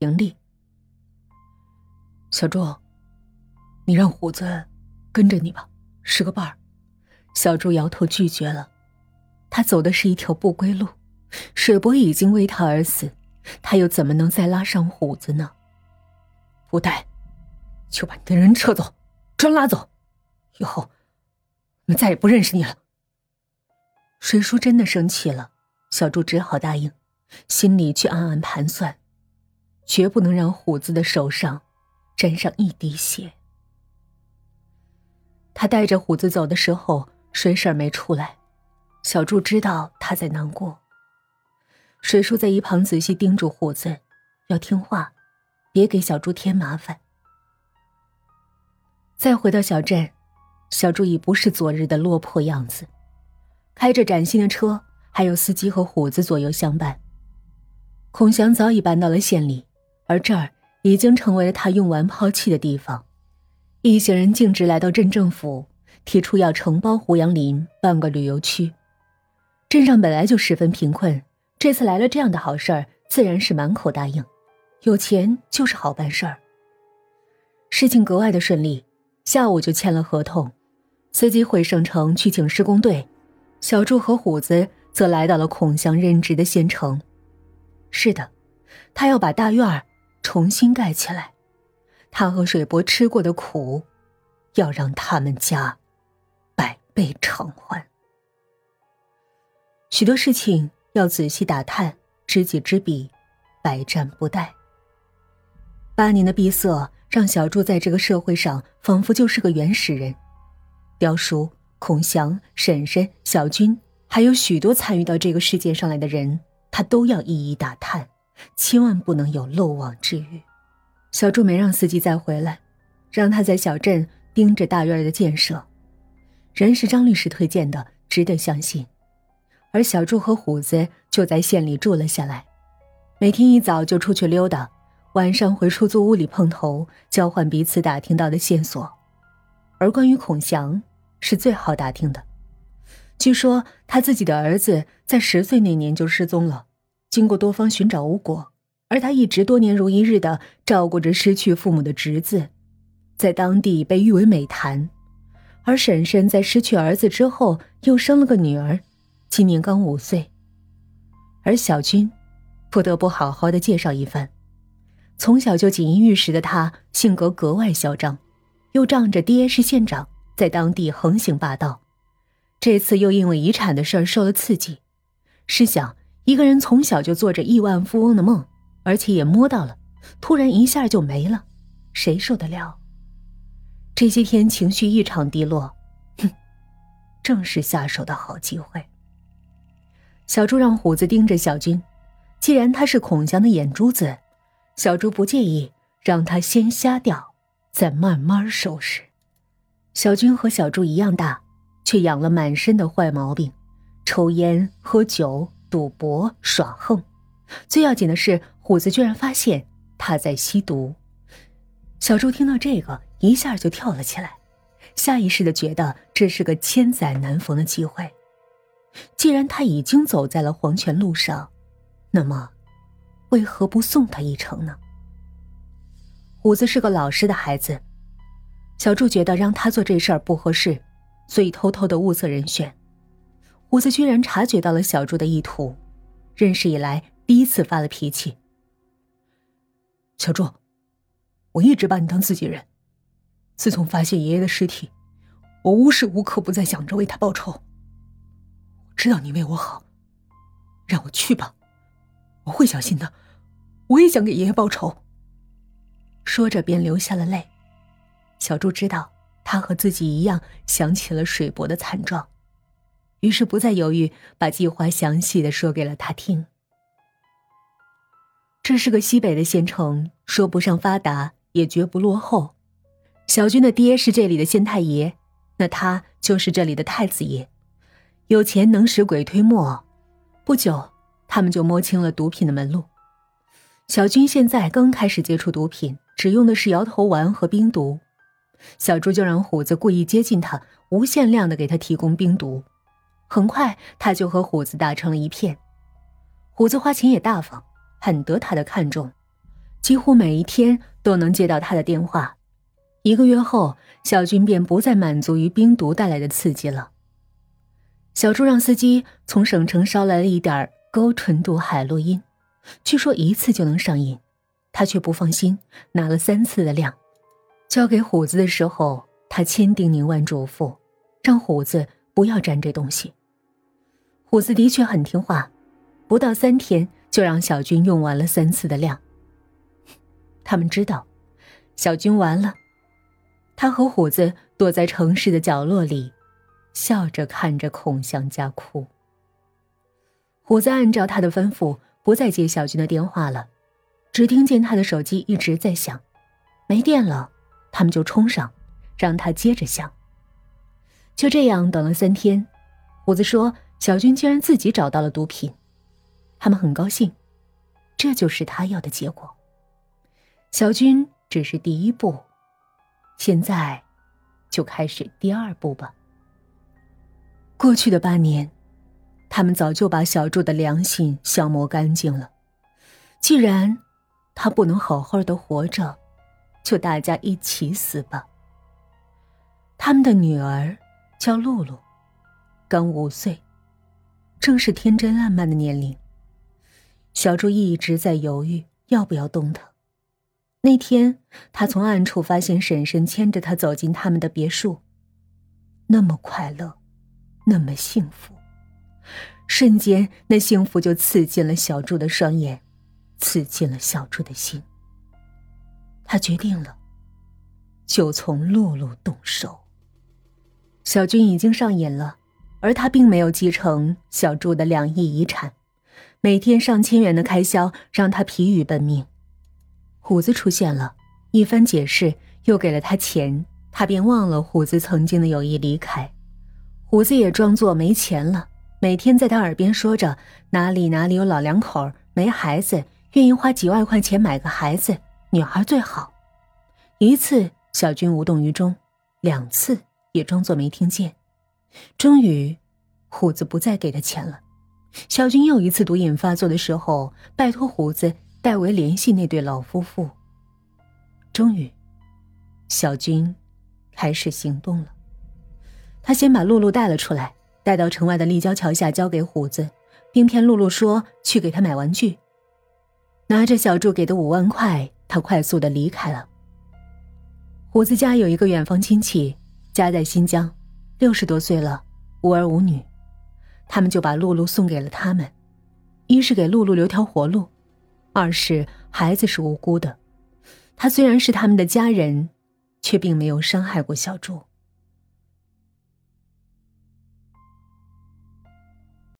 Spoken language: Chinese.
盈利。小朱，你让虎子跟着你吧，是个伴儿。小朱摇头拒绝了，他走的是一条不归路。水伯已经为他而死，他又怎么能再拉上虎子呢？不带，就把你的人撤走，专拉走，以后我们再也不认识你了。水叔真的生气了，小朱只好答应，心里却暗暗盘算，绝不能让虎子的手上沾上一滴血。他带着虎子走的时候。水婶没出来，小柱知道他在难过。水叔在一旁仔细叮嘱虎子，要听话，别给小柱添麻烦。再回到小镇，小柱已不是昨日的落魄样子，开着崭新的车，还有司机和虎子左右相伴。孔祥早已搬到了县里，而这儿已经成为了他用完抛弃的地方。一行人径直来到镇政府。提出要承包胡杨林办个旅游区，镇上本来就十分贫困，这次来了这样的好事儿，自然是满口答应。有钱就是好办事儿。事情格外的顺利，下午就签了合同。司机回省城去请施工队，小柱和虎子则来到了孔祥任职的县城。是的，他要把大院儿重新盖起来。他和水伯吃过的苦，要让他们家。百倍偿还，许多事情要仔细打探，知己知彼，百战不殆。八年的闭塞让小柱在这个社会上仿佛就是个原始人。雕叔、孔祥、婶婶、小军，还有许多参与到这个世界上来的人，他都要一一打探，千万不能有漏网之鱼。小柱没让司机再回来，让他在小镇盯着大院的建设。人是张律师推荐的，值得相信。而小柱和虎子就在县里住了下来，每天一早就出去溜达，晚上回出租屋里碰头，交换彼此打听到的线索。而关于孔祥，是最好打听的。据说他自己的儿子在十岁那年就失踪了，经过多方寻找无果，而他一直多年如一日的照顾着失去父母的侄子，在当地被誉为美谈。而婶婶在失去儿子之后，又生了个女儿，今年刚五岁。而小军，不得不好好的介绍一番。从小就锦衣玉食的他，性格格外嚣张，又仗着爹是县长，在当地横行霸道。这次又因为遗产的事儿受了刺激。试想，一个人从小就做着亿万富翁的梦，而且也摸到了，突然一下就没了，谁受得了？这些天情绪异常低落，哼，正是下手的好机会。小猪让虎子盯着小军，既然他是孔祥的眼珠子，小猪不介意让他先瞎掉，再慢慢收拾。小军和小猪一样大，却养了满身的坏毛病：抽烟、喝酒、赌博、耍横。最要紧的是，虎子居然发现他在吸毒。小猪听到这个。一下就跳了起来，下意识的觉得这是个千载难逢的机会。既然他已经走在了黄泉路上，那么，为何不送他一程呢？虎子是个老实的孩子，小柱觉得让他做这事儿不合适，所以偷偷的物色人选。虎子居然察觉到了小柱的意图，认识以来第一次发了脾气。小柱，我一直把你当自己人。自从发现爷爷的尸体，我无时无刻不在想着为他报仇。我知道你为我好，让我去吧，我会小心的。我也想给爷爷报仇。说着便流下了泪。小柱知道他和自己一样想起了水伯的惨状，于是不再犹豫，把计划详细的说给了他听。这是个西北的县城，说不上发达，也绝不落后。小军的爹是这里的县太爷，那他就是这里的太子爷，有钱能使鬼推磨。不久，他们就摸清了毒品的门路。小军现在刚开始接触毒品，只用的是摇头丸和冰毒。小朱就让虎子故意接近他，无限量的给他提供冰毒。很快，他就和虎子打成了一片。虎子花钱也大方，很得他的看重。几乎每一天都能接到他的电话。一个月后，小军便不再满足于冰毒带来的刺激了。小朱让司机从省城捎来了一点高纯度海洛因，据说一次就能上瘾，他却不放心，拿了三次的量。交给虎子的时候，他千叮咛万嘱咐，让虎子不要沾这东西。虎子的确很听话，不到三天就让小军用完了三次的量。他们知道，小军完了。他和虎子躲在城市的角落里，笑着看着孔祥家哭。虎子按照他的吩咐，不再接小军的电话了，只听见他的手机一直在响，没电了。他们就冲上，让他接着想。就这样等了三天，虎子说：“小军竟然自己找到了毒品。”他们很高兴，这就是他要的结果。小军只是第一步，现在就开始第二步吧。过去的八年，他们早就把小柱的良心消磨干净了。既然他不能好好的活着，就大家一起死吧。他们的女儿叫露露，刚五岁，正是天真烂漫的年龄。小猪一直在犹豫要不要动他。那天，他从暗处发现婶婶牵着他走进他们的别墅，那么快乐，那么幸福，瞬间那幸福就刺进了小猪的双眼，刺进了小猪的心。他决定了，就从露露动手。小军已经上瘾了，而他并没有继承小朱的两亿遗产，每天上千元的开销让他疲于奔命。虎子出现了，一番解释又给了他钱，他便忘了虎子曾经的友谊，离开。虎子也装作没钱了，每天在他耳边说着哪里哪里有老两口没孩子，愿意花几万块钱买个孩子。女孩最好。一次，小军无动于衷；两次，也装作没听见。终于，虎子不再给他钱了。小军又一次毒瘾发作的时候，拜托虎子代为联系那对老夫妇。终于，小军开始行动了。他先把露露带了出来，带到城外的立交桥下，交给虎子，并骗露露说去给他买玩具。拿着小柱给的五万块。他快速的离开了。虎子家有一个远房亲戚，家在新疆，六十多岁了，无儿无女，他们就把露露送给了他们，一是给露露留条活路，二是孩子是无辜的，他虽然是他们的家人，却并没有伤害过小猪。